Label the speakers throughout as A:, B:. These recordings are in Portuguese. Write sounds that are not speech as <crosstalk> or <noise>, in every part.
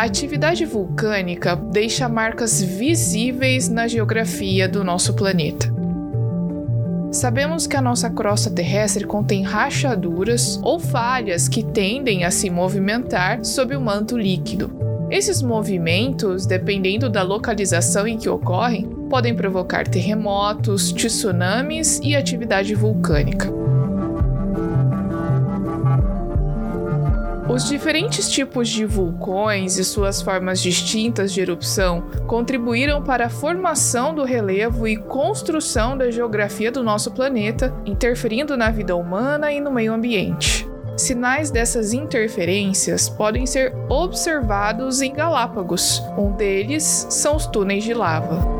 A: A atividade vulcânica deixa marcas visíveis na geografia do nosso planeta. Sabemos que a nossa crosta terrestre contém rachaduras ou falhas que tendem a se movimentar sob o manto líquido. Esses movimentos, dependendo da localização em que ocorrem, podem provocar terremotos, tsunamis e atividade vulcânica. Os diferentes tipos de vulcões e suas formas distintas de erupção contribuíram para a formação do relevo e construção da geografia do nosso planeta, interferindo na vida humana e no meio ambiente. Sinais dessas interferências podem ser observados em Galápagos. Um deles são os túneis de lava.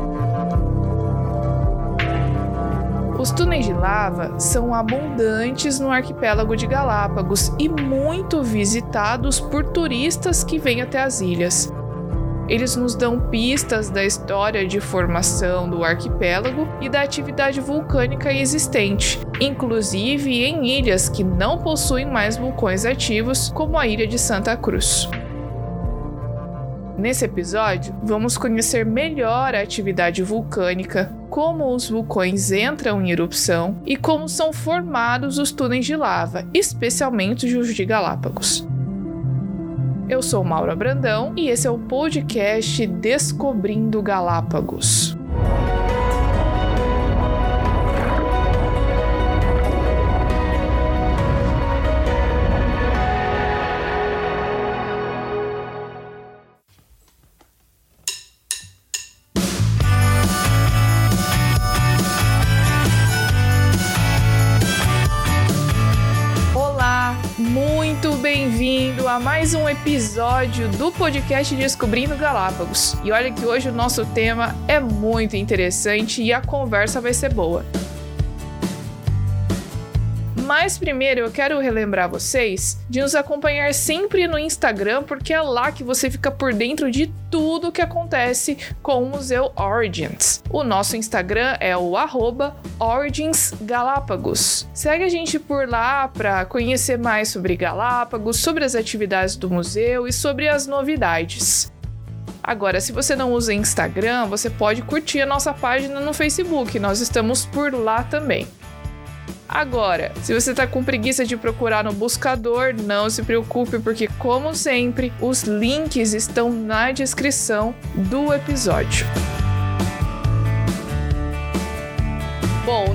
A: Os túneis de lava são abundantes no arquipélago de Galápagos e muito visitados por turistas que vêm até as ilhas. Eles nos dão pistas da história de formação do arquipélago e da atividade vulcânica existente, inclusive em ilhas que não possuem mais vulcões ativos, como a ilha de Santa Cruz. Nesse episódio, vamos conhecer melhor a atividade vulcânica, como os vulcões entram em erupção e como são formados os túneis de lava, especialmente os de Galápagos. Eu sou Maura Brandão e esse é o podcast Descobrindo Galápagos. Mais um episódio do podcast Descobrindo Galápagos. E olha que hoje o nosso tema é muito interessante e a conversa vai ser boa. Mas primeiro eu quero relembrar vocês de nos acompanhar sempre no Instagram, porque é lá que você fica por dentro de tudo o que acontece com o Museu Origins. O nosso Instagram é o arroba Origins Galápagos. Segue a gente por lá para conhecer mais sobre Galápagos, sobre as atividades do museu e sobre as novidades. Agora, se você não usa Instagram, você pode curtir a nossa página no Facebook, nós estamos por lá também. Agora, se você tá com preguiça de procurar no buscador, não se preocupe, porque, como sempre, os links estão na descrição do episódio.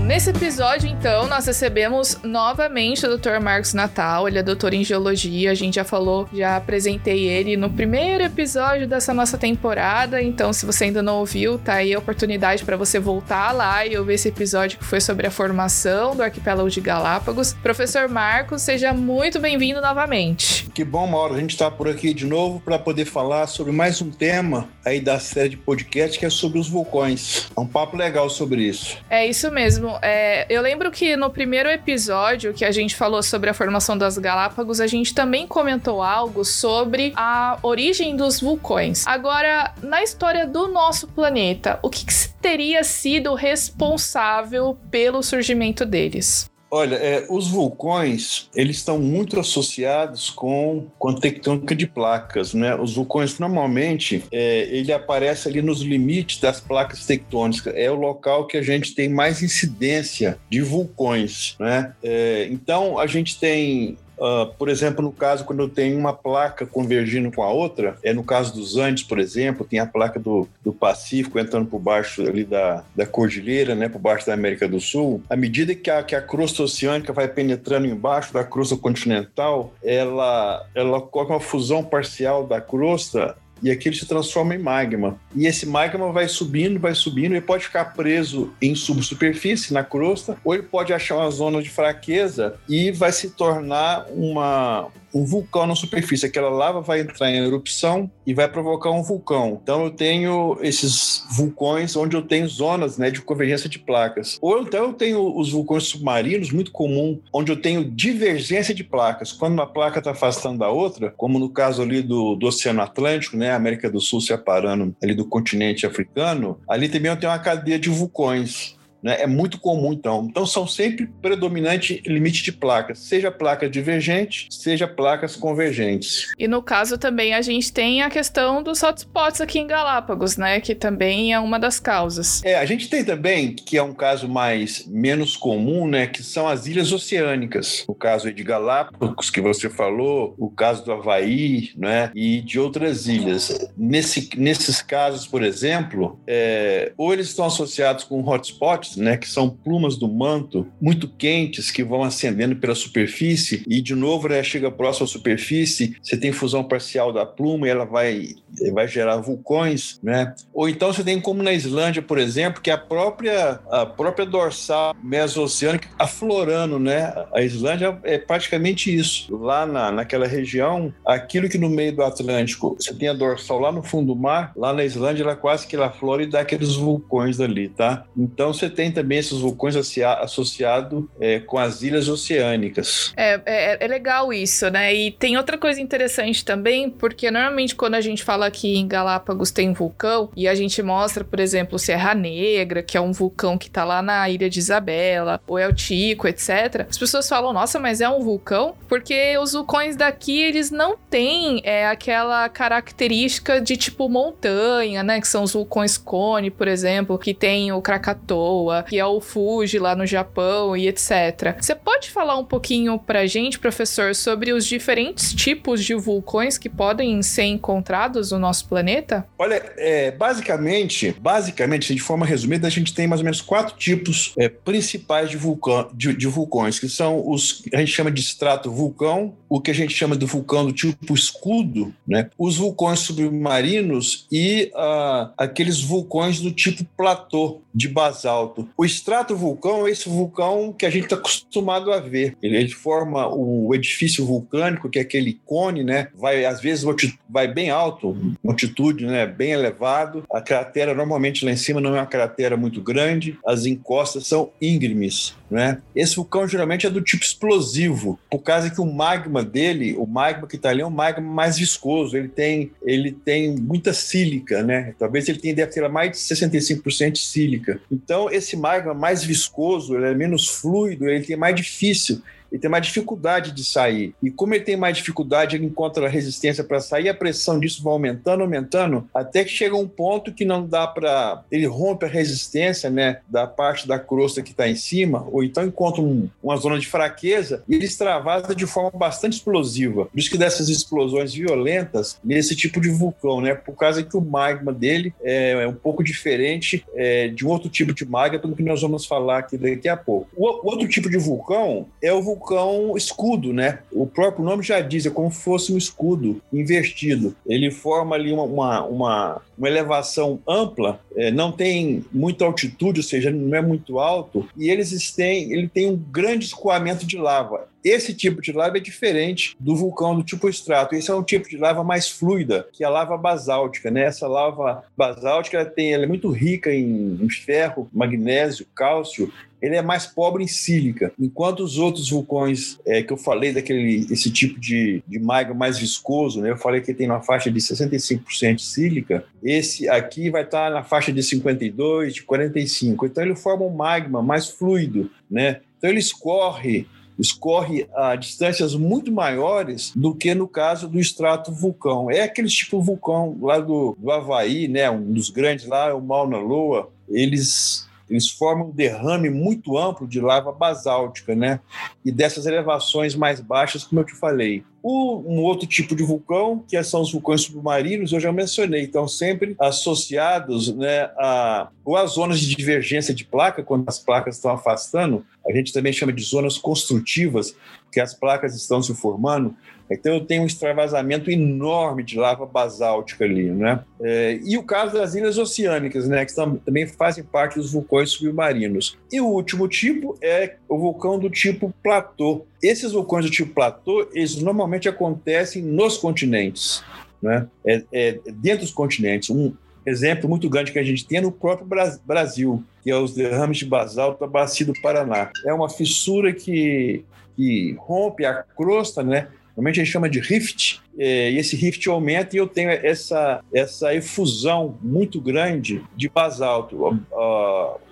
A: Nesse episódio, então, nós recebemos novamente o Dr. Marcos Natal. Ele é doutor em geologia. A gente já falou, já apresentei ele no primeiro episódio dessa nossa temporada. Então, se você ainda não ouviu, tá aí a oportunidade para você voltar lá e ouvir esse episódio que foi sobre a formação do arquipélago de Galápagos. Professor Marcos, seja muito bem-vindo novamente.
B: Que bom, Mauro. A gente está por aqui de novo para poder falar sobre mais um tema aí da série de podcast que é sobre os vulcões. É um papo legal sobre isso.
A: É isso mesmo. É, eu lembro que no primeiro episódio que a gente falou sobre a formação das Galápagos, a gente também comentou algo sobre a origem dos vulcões. Agora, na história do nosso planeta, o que, que teria sido responsável pelo surgimento deles?
B: Olha, é, os vulcões eles estão muito associados com, com a tectônica de placas, né? Os vulcões normalmente é, ele aparece ali nos limites das placas tectônicas. É o local que a gente tem mais incidência de vulcões, né? É, então a gente tem Uh, por exemplo, no caso, quando eu tenho uma placa convergindo com a outra, é no caso dos Andes, por exemplo, tem a placa do, do Pacífico entrando por baixo ali da, da cordilheira, né, por baixo da América do Sul. À medida que a, que a crosta oceânica vai penetrando embaixo da crosta continental, ela, ela ocorre uma fusão parcial da crosta e aquilo se transforma em magma. E esse magma vai subindo, vai subindo, e pode ficar preso em subsuperfície, na crosta, ou ele pode achar uma zona de fraqueza e vai se tornar uma, um vulcão na superfície. Aquela lava vai entrar em erupção e vai provocar um vulcão. Então eu tenho esses vulcões onde eu tenho zonas né, de convergência de placas. Ou então eu tenho os vulcões submarinos, muito comum, onde eu tenho divergência de placas. Quando uma placa está afastando da outra, como no caso ali do, do Oceano Atlântico, né, América do Sul se aparando ali do continente africano, ali também eu tenho uma cadeia de vulcões. Né, é muito comum, então. Então, são sempre predominante limite de placas, seja placa divergente, seja placas convergentes.
A: E no caso também a gente tem a questão dos hotspots aqui em Galápagos, né, que também é uma das causas.
B: É, a gente tem também, que é um caso mais menos comum, né, que são as ilhas oceânicas. O caso de Galápagos, que você falou, o caso do Havaí, né, e de outras ilhas. Nesse, nesses casos, por exemplo, é, ou eles estão associados com hotspots, né, que são plumas do manto muito quentes que vão acendendo pela superfície e de novo né, chega próximo à superfície, você tem fusão parcial da pluma e ela vai vai gerar vulcões, né? Ou então você tem como na Islândia, por exemplo, que a própria a própria dorsal mesoceânica aflorando, né? A Islândia é praticamente isso. Lá na, naquela região, aquilo que no meio do Atlântico você tem a dorsal lá no fundo do mar, lá na Islândia ela quase que ela flora e dá aqueles vulcões dali, tá? Então você tem também esses vulcões associados é, com as ilhas oceânicas.
A: É, é, é legal isso, né? E tem outra coisa interessante também, porque normalmente quando a gente fala que em Galápagos tem vulcão e a gente mostra, por exemplo, Serra Negra, que é um vulcão que tá lá na ilha de Isabela, ou El Tico, etc. As pessoas falam, nossa, mas é um vulcão? Porque os vulcões daqui, eles não têm é, aquela característica de tipo montanha, né? Que são os vulcões Cone, por exemplo, que tem o Krakatoa, que é o Fuji lá no Japão e etc. Você pode falar um pouquinho pra gente, professor, sobre os diferentes tipos de vulcões que podem ser encontrados no nosso planeta?
B: Olha, é, basicamente, basicamente, de forma resumida, a gente tem mais ou menos quatro tipos é, principais de, vulcão, de, de, vulcões, que são os que a gente chama de extrato vulcão, o que a gente chama de vulcão do tipo escudo, né? os vulcões submarinos e uh, aqueles vulcões do tipo platô de basalto. O extrato vulcão é esse vulcão que a gente está acostumado a ver. Ele, forma o edifício vulcânico, que é aquele cone, né? Vai às vezes vai bem alto, altitude, né? Bem elevado. A cratera normalmente lá em cima não é uma cratera muito grande. As encostas são íngremes, né? Esse vulcão geralmente é do tipo explosivo, por causa que o magma dele, o magma que está ali é um magma mais viscoso. Ele tem ele tem muita sílica, né? Talvez ele tenha deve ter mais de 65% sílica então, esse magma mais viscoso, ele é menos fluido, ele tem mais difícil ele tem mais dificuldade de sair. E como ele tem mais dificuldade, ele encontra resistência para sair, a pressão disso vai aumentando, aumentando, até que chega um ponto que não dá para. Ele rompe a resistência né, da parte da crosta que está em cima, ou então encontra um, uma zona de fraqueza e ele extravasa de forma bastante explosiva. Por isso que dessas explosões violentas nesse tipo de vulcão, né? Por causa que o magma dele é, é um pouco diferente é, de um outro tipo de magma, pelo que nós vamos falar aqui daqui a pouco. O, o outro tipo de vulcão é o vulcão vulcão escudo, né? O próprio nome já diz, é como se fosse um escudo invertido. Ele forma ali uma, uma, uma, uma elevação ampla, é, não tem muita altitude, ou seja, não é muito alto, e eles têm, ele tem um grande escoamento de lava. Esse tipo de lava é diferente do vulcão do tipo extrato. Esse é um tipo de lava mais fluida, que é a lava basáltica. Né? Essa lava basáltica ela tem, ela é muito rica em, em ferro, magnésio, cálcio, ele é mais pobre em sílica, enquanto os outros vulcões é, que eu falei daquele esse tipo de, de magma mais viscoso, né? Eu falei que tem uma faixa de 65% sílica, esse aqui vai estar na faixa de 52, de 45. Então ele forma um magma mais fluido, né? Então ele escorre escorre a distâncias muito maiores do que no caso do extrato vulcão. É aquele tipo vulcão lá do, do Havaí, né? um dos grandes lá, o Mauna Loa, eles eles formam um derrame muito amplo de lava basáltica, né? E dessas elevações mais baixas, como eu te falei. Um outro tipo de vulcão, que são os vulcões submarinos, eu já mencionei, estão sempre associados né, a, ou a zonas de divergência de placa, quando as placas estão afastando, a gente também chama de zonas construtivas, que as placas estão se formando, então eu tenho um extravasamento enorme de lava basáltica ali, né? É, e o caso das ilhas oceânicas, né, que também fazem parte dos vulcões submarinos. E o último tipo é o vulcão do tipo platô. Esses vulcões do tipo platô, eles normalmente acontecem nos continentes, né? É, é dentro dos continentes. Um exemplo muito grande que a gente tem é no próprio Brasil, que é os derrames de basalto da bacia do Paraná. É uma fissura que que rompe a crosta, né? Normalmente a gente chama de rift, é, e esse rift aumenta e eu tenho essa, essa efusão muito grande de basalto.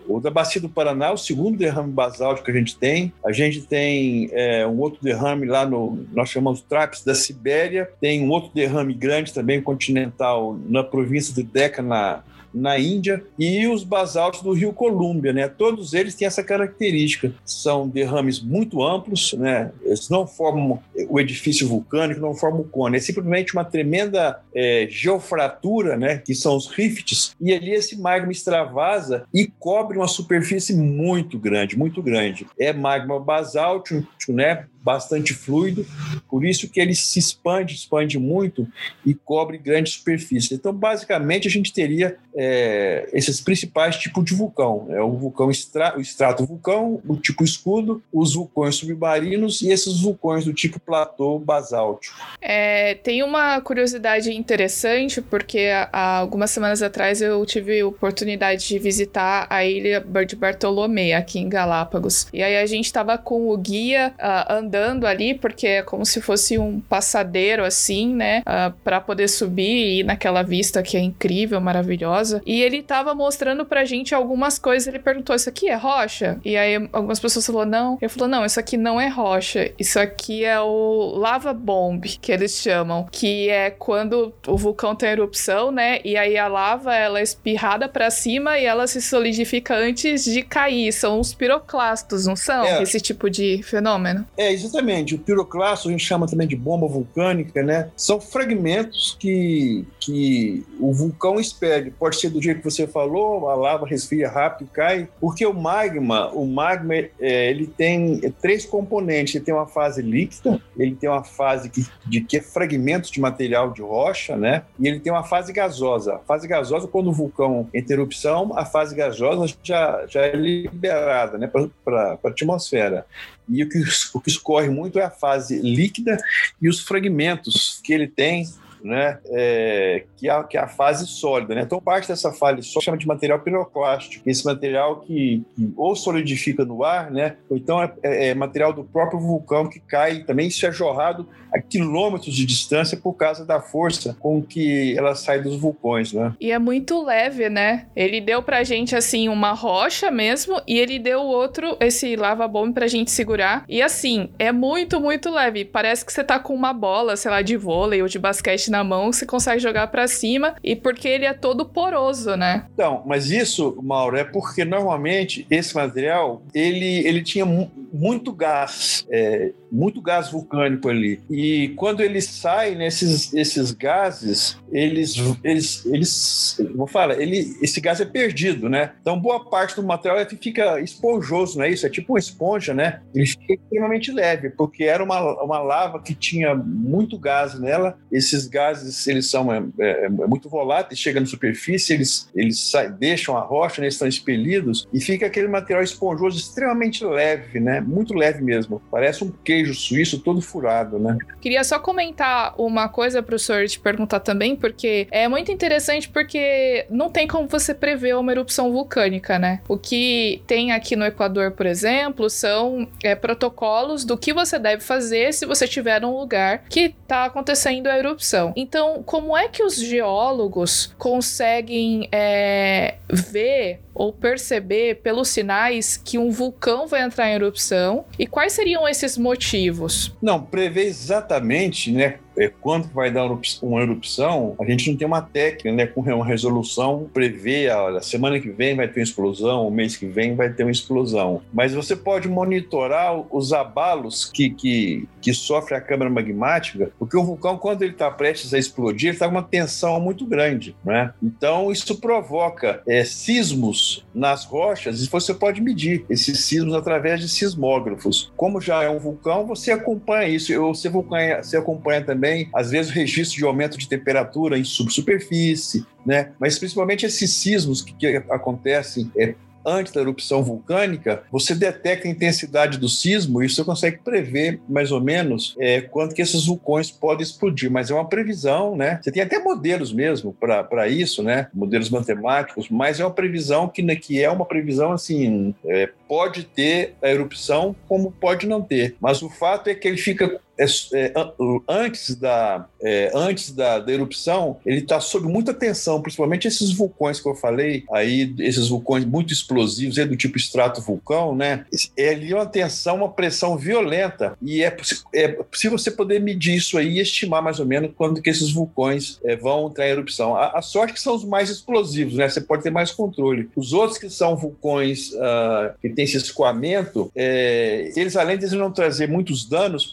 B: o da Bacia do Paraná, o segundo derrame basáltico que a gente tem. A gente tem é, um outro derrame lá no, nós chamamos Traps da Sibéria. Tem um outro derrame grande também continental na província de Decca, na, na Índia, e os basaltos do rio Colômbia, né? Todos eles têm essa característica. São derrames muito amplos, né? Eles não formam o edifício vulcânico, não formam o cone. É simplesmente uma tremenda é, geofratura, né? Que são os rifts, e ali esse magma extravasa e cobre uma superfície muito grande, muito grande. É magma basáltico, né? Bastante fluido, por isso que ele se expande, expande muito e cobre grande superfície. Então, basicamente, a gente teria é, esses principais tipos de vulcão: é o vulcão extra, o extrato vulcão, o tipo escudo, os vulcões submarinos e esses vulcões do tipo platô basáltico.
A: É, tem uma curiosidade interessante, porque há algumas semanas atrás eu tive a oportunidade de visitar a ilha de Bartolomé, aqui em Galápagos. E aí a gente estava com o guia uh, andando andando ali, porque é como se fosse um passadeiro assim, né? Uh, ah, para poder subir e ir naquela vista que é incrível, maravilhosa. E ele tava mostrando pra gente algumas coisas. Ele perguntou: Isso aqui é rocha? E aí algumas pessoas falaram: Não. Ele falou: Não, isso aqui não é rocha. Isso aqui é o lava bomb, que eles chamam. Que é quando o vulcão tem erupção, né? E aí a lava ela é espirrada para cima e ela se solidifica antes de cair. São os piroclastos, não são? É. Esse tipo de fenômeno.
B: É, exatamente. O piroclasto a gente chama também de bomba vulcânica, né? São fragmentos que, que o vulcão expele. Pode ser do jeito que você falou, a lava resfria rápido e cai, porque o magma, o magma, é, ele tem três componentes. Ele tem uma fase líquida, ele tem uma fase que, de que é fragmentos de material de rocha, né? E ele tem uma fase gasosa. A fase gasosa, quando o vulcão entra erupção, a fase gasosa já, já é liberada, né, para a atmosfera. E o que, <laughs> o que escorre muito é a fase líquida e os fragmentos que ele tem né, é, que, é, que é a fase sólida. Né? Então, parte dessa fase sólida chama de material piroclástico, esse material que, que, ou solidifica no ar, né, ou então é, é, é, material do próprio vulcão que cai, também isso é jorrado a quilômetros de distância por causa da força com que ela sai dos vulcões. Né?
A: E é muito leve, né? Ele deu pra gente, assim, uma rocha mesmo, e ele deu outro, esse lava bomb pra gente segurar. E assim, é muito, muito leve. Parece que você tá com uma bola, sei lá, de vôlei ou de basquete na mão, você consegue jogar para cima e porque ele é todo poroso, né?
B: Então, mas isso, Mauro, é porque normalmente esse material ele, ele tinha muito gás, é, muito gás vulcânico ali. E quando ele sai nesses esses gases, eles eles eles vou falar, ele esse gás é perdido, né? Então boa parte do material fica esponjoso, não é isso? É tipo uma esponja, né? Ele fica extremamente leve, porque era uma, uma lava que tinha muito gás nela. Esses gases gases eles são é, é, é muito voláteis, chegam na superfície, eles, eles saem, deixam a rocha, né, eles estão expelidos e fica aquele material esponjoso extremamente leve, né? Muito leve mesmo. Parece um queijo suíço todo furado, né?
A: Queria só comentar uma coisa para o senhor te perguntar também, porque é muito interessante porque não tem como você prever uma erupção vulcânica, né? O que tem aqui no Equador, por exemplo, são é, protocolos do que você deve fazer se você tiver um lugar que está acontecendo a erupção. Então, como é que os geólogos conseguem é, ver ou perceber pelos sinais que um vulcão vai entrar em erupção e quais seriam esses motivos?
B: Não, prever exatamente, né, é, quando vai dar uma erupção, a gente não tem uma técnica, né, com uma resolução prever, olha, semana que vem vai ter uma explosão, o mês que vem vai ter uma explosão. Mas você pode monitorar os abalos que, que, que sofre a câmara magmática, porque o vulcão, quando ele está prestes a explodir, está com uma tensão muito grande, né? Então, isso provoca é, sismos nas rochas e você pode medir esses sismos através de sismógrafos. Como já é um vulcão, você acompanha isso. Você, você acompanha também, às vezes, o registro de aumento de temperatura em subsuperfície, né? Mas principalmente esses sismos que, que acontecem é, antes da erupção vulcânica, você detecta a intensidade do sismo e você consegue prever mais ou menos é, quando que esses vulcões podem explodir. Mas é uma previsão, né? Você tem até modelos mesmo para isso, né? Modelos matemáticos, mas é uma previsão que, né, que é uma previsão assim, é, pode ter a erupção como pode não ter. Mas o fato é que ele fica antes, da, é, antes da, da erupção, ele está sob muita tensão, principalmente esses vulcões que eu falei, aí esses vulcões muito explosivos, é do tipo extrato vulcão, né? É ali uma tensão, uma pressão violenta e é, é possível você poder medir isso aí e estimar mais ou menos quando que esses vulcões é, vão entrar em erupção. A, a, sorte é que são os mais explosivos, né? Você pode ter mais controle. Os outros que são vulcões uh, que têm esse escoamento, é, eles além de não trazer muitos danos,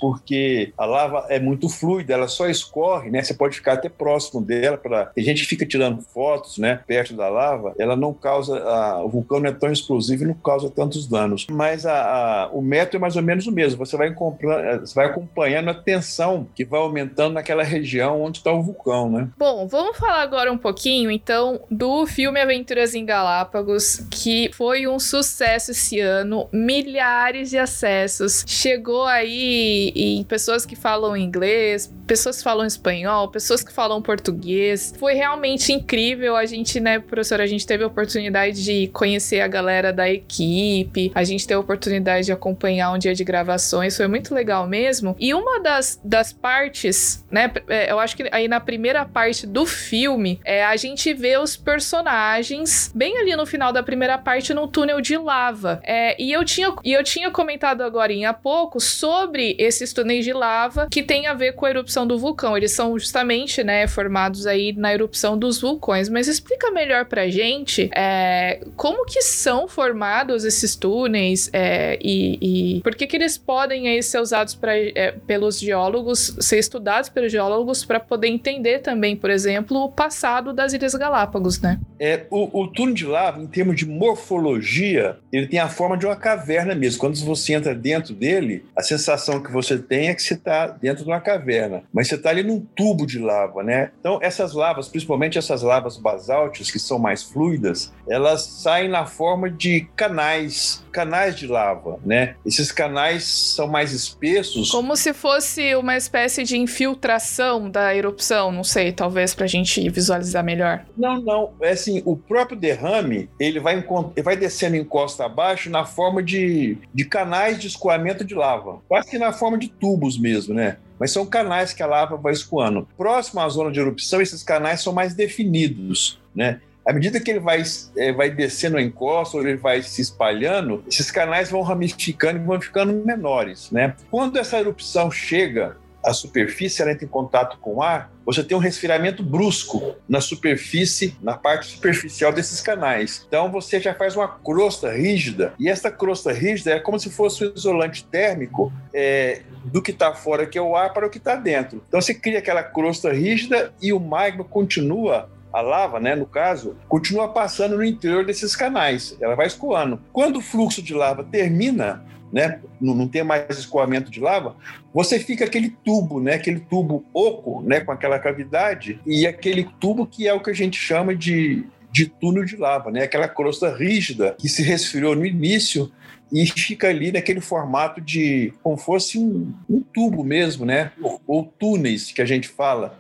B: a lava é muito fluida, ela só escorre, né? Você pode ficar até próximo dela. Pra... Tem gente fica tirando fotos, né? Perto da lava, ela não causa. A... O vulcão não é tão explosivo e não causa tantos danos. Mas a, a... o método é mais ou menos o mesmo. Você vai, comprando, você vai acompanhando a tensão que vai aumentando naquela região onde está o vulcão, né?
A: Bom, vamos falar agora um pouquinho, então, do filme Aventuras em Galápagos, que foi um sucesso esse ano, milhares de acessos. Chegou aí em pessoas que falam inglês, pessoas que falam espanhol, pessoas que falam português. Foi realmente incrível. A gente, né, professora, a gente teve a oportunidade de conhecer a galera da equipe, a gente teve a oportunidade de acompanhar um dia de gravações, foi muito legal mesmo. E uma das, das partes, né, é, eu acho que aí na primeira parte do filme, é, a gente vê os personagens bem ali no final da primeira parte no túnel de lava. É, e, eu tinha, e eu tinha comentado agora há pouco sobre esses túneis de lava que tem a ver com a erupção do vulcão. Eles são justamente, né, formados aí na erupção dos vulcões. Mas explica melhor pra gente é, como que são formados esses túneis é, e, e, por que que eles podem aí ser usados pra, é, pelos geólogos, ser estudados pelos geólogos para poder entender também, por exemplo, o passado das Ilhas Galápagos, né?
B: É, o, o túnel de lava, em termos de morfologia, ele tem a forma de uma caverna mesmo. Quando você entra dentro dele, a sensação que você tem é que você está dentro de uma caverna, mas você está ali num tubo de lava, né? Então, essas lavas, principalmente essas lavas basálticas, que são mais fluidas, elas saem na forma de canais, canais de lava, né? Esses canais são mais espessos.
A: Como se fosse uma espécie de infiltração da erupção, não sei, talvez para a gente visualizar melhor.
B: Não, não. É assim, o próprio derrame, ele vai, ele vai descendo em costa abaixo na forma de, de canais de escoamento de lava. Quase que na forma de tubos mesmo, né? Mas são canais que a lava vai escoando. Próximo à zona de erupção, esses canais são mais definidos, né? À medida que ele vai, é, vai descendo a encosta, ou ele vai se espalhando, esses canais vão ramificando e vão ficando menores, né? Quando essa erupção chega à superfície, ela entra em contato com o ar, você tem um resfriamento brusco na superfície, na parte superficial desses canais. Então você já faz uma crosta rígida, e essa crosta rígida é como se fosse um isolante térmico é, do que está fora, que é o ar, para o que está dentro. Então você cria aquela crosta rígida e o magma continua a lava, né, no caso, continua passando no interior desses canais, ela vai escoando. Quando o fluxo de lava termina, né, não, não tem mais escoamento de lava, você fica aquele tubo, né, aquele tubo oco, né, com aquela cavidade, e aquele tubo que é o que a gente chama de, de túnel de lava, né, aquela crosta rígida que se resfriou no início e fica ali naquele formato de como fosse um, um tubo mesmo, né, ou, ou túneis que a gente fala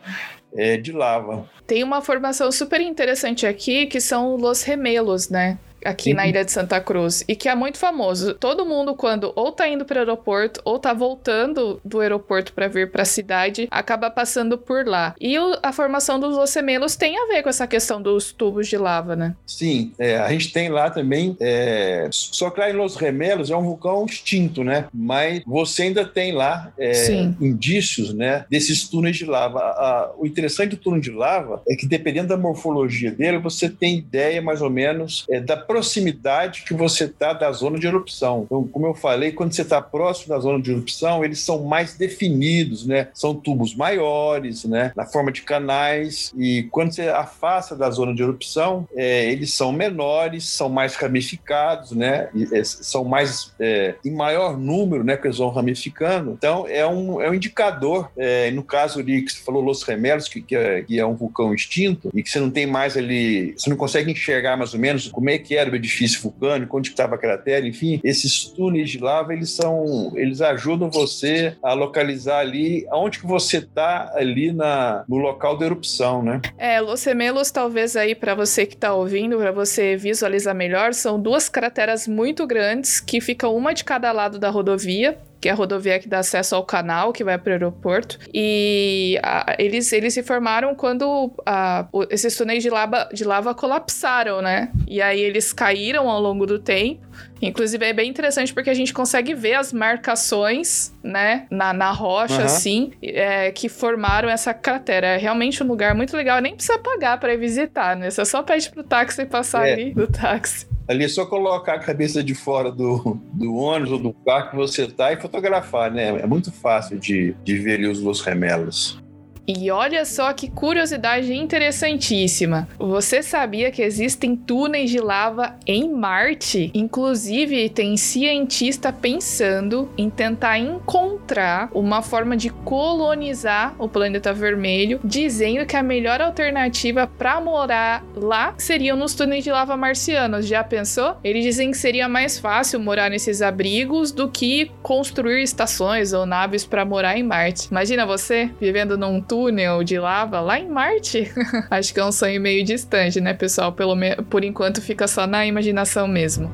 B: é, de lava.
A: Tem uma formação super interessante aqui que são os remelos, né? Aqui na ilha de Santa Cruz e que é muito famoso. Todo mundo quando ou tá indo para o aeroporto ou tá voltando do aeroporto para vir para a cidade, acaba passando por lá. E o, a formação dos ocemelos tem a ver com essa questão dos tubos de lava, né?
B: Sim, é, a gente tem lá também. É, só que lá em Los Remelos é um vulcão extinto, né? Mas você ainda tem lá é, indícios, né, desses túneis de lava. A, a, o interessante do túnel de lava é que dependendo da morfologia dele, você tem ideia mais ou menos é, da proximidade que você está da zona de erupção. Então, como eu falei, quando você está próximo da zona de erupção, eles são mais definidos, né? São tubos maiores, né? Na forma de canais. E quando você afasta da zona de erupção, é, eles são menores, são mais ramificados, né? E, é, são mais é, em maior número, né? Que eles vão ramificando. Então, é um, é um indicador. É, no caso ali que você falou Los Remelos, que, que, é, que é um vulcão extinto e que você não tem mais ali, você não consegue enxergar mais ou menos como é que é era o edifício vulcânico, onde estava a cratera, enfim, esses túneis de lava, eles são, eles ajudam você a localizar ali aonde que você está ali na, no local da erupção, né?
A: É, Los Gemelos, talvez aí para você que está ouvindo, para você visualizar melhor, são duas crateras muito grandes que ficam uma de cada lado da rodovia que é a rodovia que dá acesso ao canal, que vai para o aeroporto. E a, eles, eles se formaram quando a, esses túneis de lava, de lava colapsaram, né? E aí eles caíram ao longo do tempo. Inclusive é bem interessante porque a gente consegue ver as marcações, né, na, na rocha, uhum. assim, é, que formaram essa cratera. É realmente um lugar muito legal. Nem precisa pagar para visitar, né? Você só pede pro táxi passar é. ali do táxi.
B: Ali é só colocar a cabeça de fora do, do ônibus ou do carro que você tá e fotografar, né? É muito fácil de, de ver ali os Los Remelos.
A: E olha só que curiosidade interessantíssima. Você sabia que existem túneis de lava em Marte? Inclusive, tem cientista pensando em tentar encontrar uma forma de colonizar o planeta vermelho, dizendo que a melhor alternativa para morar lá seriam nos túneis de lava marcianos. Já pensou? Eles dizem que seria mais fácil morar nesses abrigos do que construir estações ou naves para morar em Marte. Imagina você vivendo num túnel de lava lá em Marte. <laughs> Acho que é um sonho meio distante, né, pessoal? Pelo por enquanto fica só na imaginação mesmo.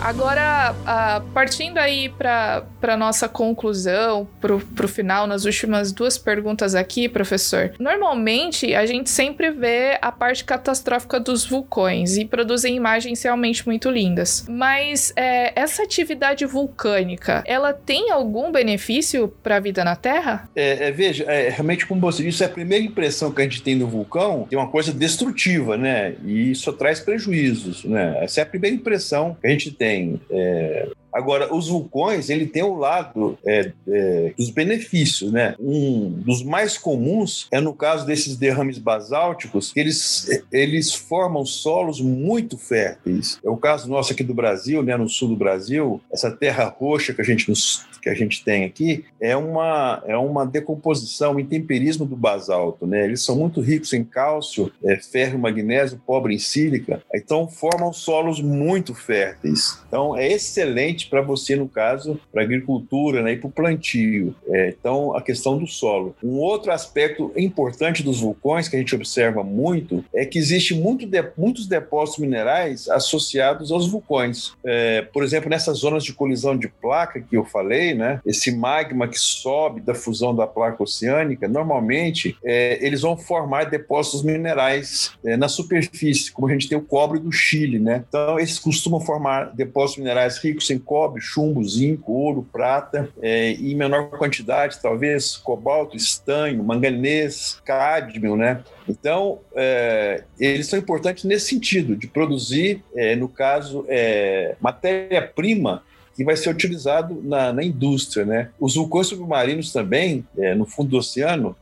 A: Agora, uh, partindo aí para nossa conclusão, para o final, nas últimas duas perguntas aqui, professor. Normalmente, a gente sempre vê a parte catastrófica dos vulcões e produzem imagens realmente muito lindas. Mas é, essa atividade vulcânica, ela tem algum benefício para a vida na Terra?
B: É, é, veja, é, realmente, como você disse, a primeira impressão que a gente tem do vulcão é uma coisa destrutiva, né? E isso traz prejuízos, né? Essa é a primeira impressão que a gente tem tem. É... Agora, os vulcões, ele tem o lado é, é, dos benefícios, né? Um dos mais comuns é no caso desses derrames basálticos, eles, eles formam solos muito férteis. É o caso nosso aqui do Brasil, né? No sul do Brasil, essa terra roxa que a gente que a gente tem aqui é uma, é uma decomposição, um intemperismo do basalto. Né? Eles são muito ricos em cálcio, é, ferro, magnésio, pobre em sílica, então formam solos muito férteis. Então é excelente para você, no caso, para agricultura né, e para o plantio. É, então, a questão do solo. Um outro aspecto importante dos vulcões que a gente observa muito é que existe muito de, muitos depósitos minerais associados aos vulcões. É, por exemplo, nessas zonas de colisão de placa que eu falei, né? Esse magma que sobe da fusão da placa oceânica, normalmente é, eles vão formar depósitos minerais é, na superfície, como a gente tem o cobre do Chile, né? Então, eles costumam formar depósitos minerais ricos em cobre, chumbo, zinco, ouro, prata, é, em menor quantidade, talvez cobalto, estanho, manganês, cádmio, né? Então, é, eles são importantes nesse sentido, de produzir, é, no caso, é, matéria-prima que vai ser utilizado na, na indústria. Né? Os vulcões submarinos também, é, no fundo do oceano,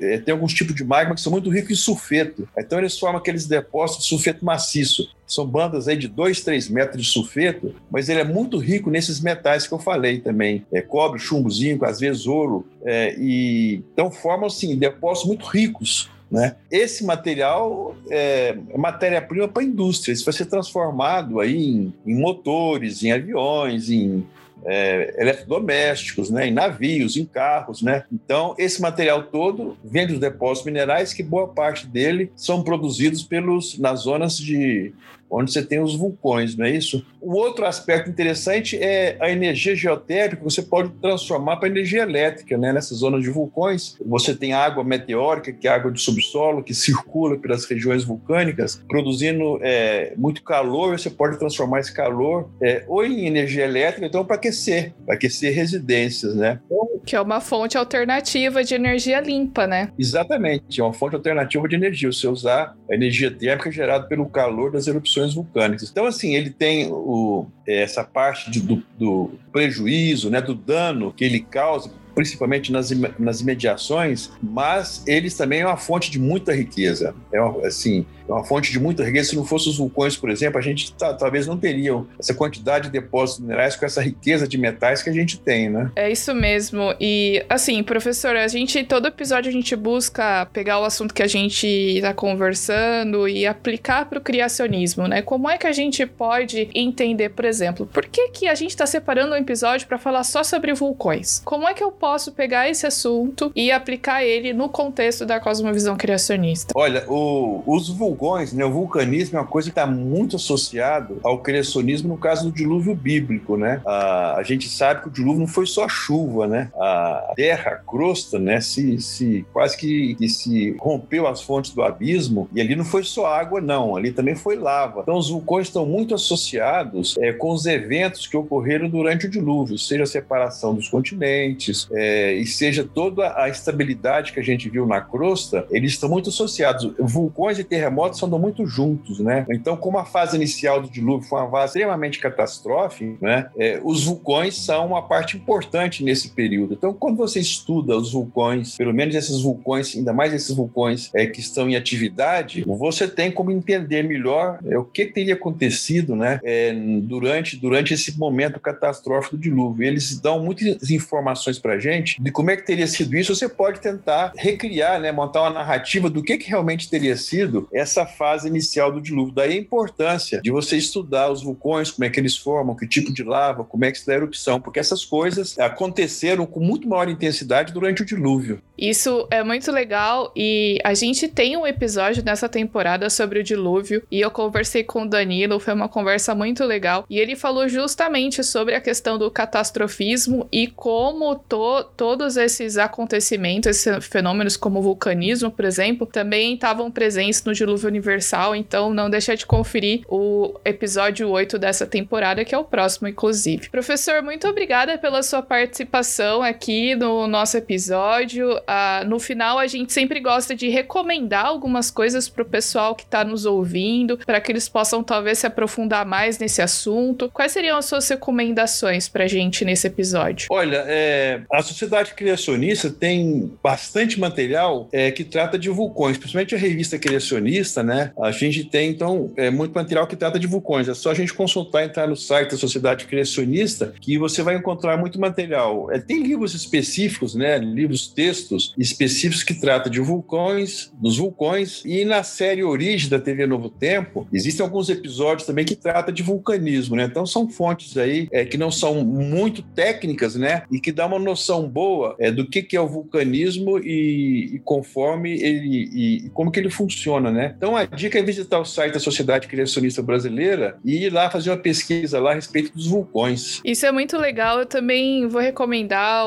B: é, tem alguns tipos de magma que são muito ricos em sulfeto. Então eles formam aqueles depósitos de sulfeto maciço. São bandas aí de 2, 3 metros de sulfeto, mas ele é muito rico nesses metais que eu falei também. É, cobre, chumbo, zinco, às vezes ouro. É, e, então formam assim, depósitos muito ricos né? Esse material é matéria-prima para a indústria. Isso vai ser transformado aí em, em motores, em aviões, em é, eletrodomésticos, né, em navios, em carros, né? Então esse material todo vem dos depósitos minerais que boa parte dele são produzidos pelos nas zonas de onde você tem os vulcões, não é isso? Um outro aspecto interessante é a energia geotérmica, você pode transformar para energia elétrica, né? Nessas zonas de vulcões, você tem água meteórica, que é água de subsolo, que <laughs> circula pelas regiões vulcânicas, produzindo é, muito calor, você pode transformar esse calor é, ou em energia elétrica, então para aquecer, para aquecer residências, né?
A: Que é uma fonte alternativa de energia limpa, né?
B: Exatamente, é uma fonte alternativa de energia, você usar a energia térmica gerada pelo calor das erupções vulcânicas. Então, assim, ele tem o, essa parte de, do, do, prejuízo, né, do dano que ele causa principalmente nas, nas imediações, mas eles também é uma fonte de muita riqueza. É uma, assim, é uma fonte de muita riqueza. Se não fossem os vulcões, por exemplo, a gente talvez não teria essa quantidade de depósitos minerais com essa riqueza de metais que a gente tem, né?
A: É isso mesmo. E assim, professor, a gente todo episódio a gente busca pegar o assunto que a gente está conversando e aplicar para o criacionismo, né? Como é que a gente pode entender, por exemplo, por que que a gente está separando um episódio para falar só sobre vulcões? Como é que eu posso posso pegar esse assunto e aplicar ele no contexto da cosmovisão criacionista?
B: Olha, o, os vulgões, né, o vulcanismo é uma coisa que está muito associado ao criacionismo no caso do dilúvio bíblico, né? A, a gente sabe que o dilúvio não foi só chuva, né? A terra, a crosta, né, se, se quase que, que se rompeu as fontes do abismo e ali não foi só água, não, ali também foi lava. Então os vulcões estão muito associados é, com os eventos que ocorreram durante o dilúvio, seja a separação dos continentes é, e seja toda a estabilidade que a gente viu na crosta, eles estão muito associados. Vulcões e terremotos andam muito juntos, né? Então, como a fase inicial do dilúvio foi uma fase extremamente catastrófica, né? É, os vulcões são uma parte importante nesse período. Então, quando você estuda os vulcões, pelo menos esses vulcões, ainda mais esses vulcões é, que estão em atividade, você tem como entender melhor é, o que teria acontecido, né? É, durante durante esse momento catastrófico do dilúvio. Eles dão muitas informações para gente de como é que teria sido isso. Você pode tentar recriar, né? Montar uma narrativa do que que realmente teria sido essa fase inicial do dilúvio. Daí a importância de você estudar os vulcões, como é que eles formam, que tipo de lava, como é que se dá a erupção, porque essas coisas aconteceram com muito maior intensidade durante o dilúvio.
A: Isso é muito legal e a gente tem um episódio nessa temporada sobre o dilúvio e eu conversei com o Danilo, foi uma conversa muito legal e ele falou justamente sobre a questão do catastrofismo e como to todos esses acontecimentos, esses fenômenos como o vulcanismo, por exemplo, também estavam presentes no dilúvio universal, então não deixa de conferir o episódio 8 dessa temporada, que é o próximo, inclusive. Professor, muito obrigada pela sua participação aqui no nosso episódio. Uh, no final, a gente sempre gosta de recomendar algumas coisas para o pessoal que está nos ouvindo, para que eles possam talvez se aprofundar mais nesse assunto. Quais seriam as suas recomendações para a gente nesse episódio?
B: Olha, é, a Sociedade Criacionista tem bastante material é, que trata de vulcões, principalmente a revista Criacionista, né? A gente tem, então, é, muito material que trata de vulcões. É só a gente consultar, entrar no site da Sociedade Criacionista, que você vai encontrar muito material. É, tem livros específicos, né? Livros, textos específicos que tratam de vulcões, dos vulcões, e na série Origem da TV Novo Tempo, existem alguns episódios também que tratam de vulcanismo, né? Então são fontes aí é, que não são muito técnicas, né? E que dá uma noção boa é, do que, que é o vulcanismo e, e conforme ele e, e, como que ele funciona, né? Então a dica é visitar o site da Sociedade Criacionista Brasileira e ir lá fazer uma pesquisa lá a respeito dos vulcões.
A: Isso é muito legal. Eu também vou recomendar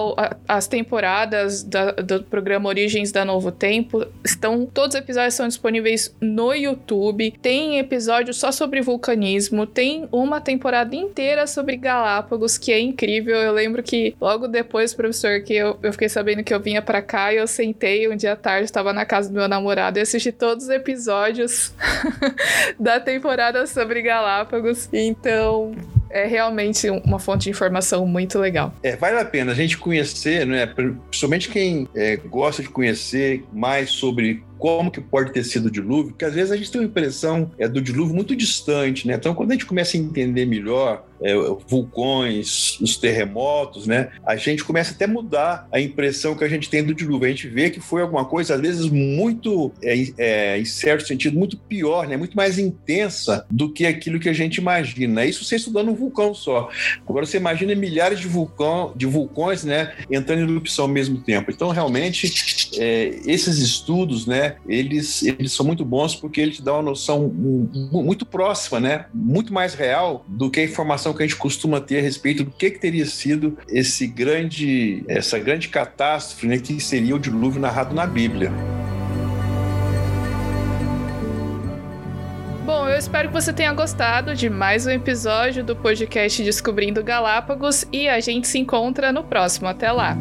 A: as temporadas da, do programa Origens da Novo Tempo. Estão todos os episódios são disponíveis no YouTube. Tem episódio só sobre vulcanismo. Tem uma temporada inteira sobre Galápagos que é incrível. Eu lembro que logo depois, professor, que eu, eu fiquei sabendo que eu vinha para cá e eu sentei um dia à tarde, estava na casa do meu namorado e assisti todos os episódios <laughs> da temporada sobre Galápagos. Então, é realmente uma fonte de informação muito legal.
B: É, vale a pena a gente conhecer, né? Principalmente quem é, gosta de conhecer mais sobre como que pode ter sido o dilúvio, porque às vezes a gente tem uma impressão é, do dilúvio muito distante, né? Então, quando a gente começa a entender melhor é, vulcões, os terremotos, né? A gente começa até a mudar a impressão que a gente tem do dilúvio. A gente vê que foi alguma coisa, às vezes, muito, é, é, em certo sentido, muito pior, né? Muito mais intensa do que aquilo que a gente imagina. Isso você estudando um vulcão só. Agora, você imagina milhares de, vulcão, de vulcões, né? Entrando em erupção ao mesmo tempo. Então, realmente, é, esses estudos, né? eles, eles são muito bons porque eles dão uma noção muito próxima, né? Muito mais real do que a informação que a gente costuma ter a respeito do que, que teria sido esse grande, essa grande catástrofe, né? Que seria o dilúvio narrado na Bíblia.
A: Bom, eu espero que você tenha gostado de mais um episódio do podcast Descobrindo Galápagos e a gente se encontra no próximo. Até lá!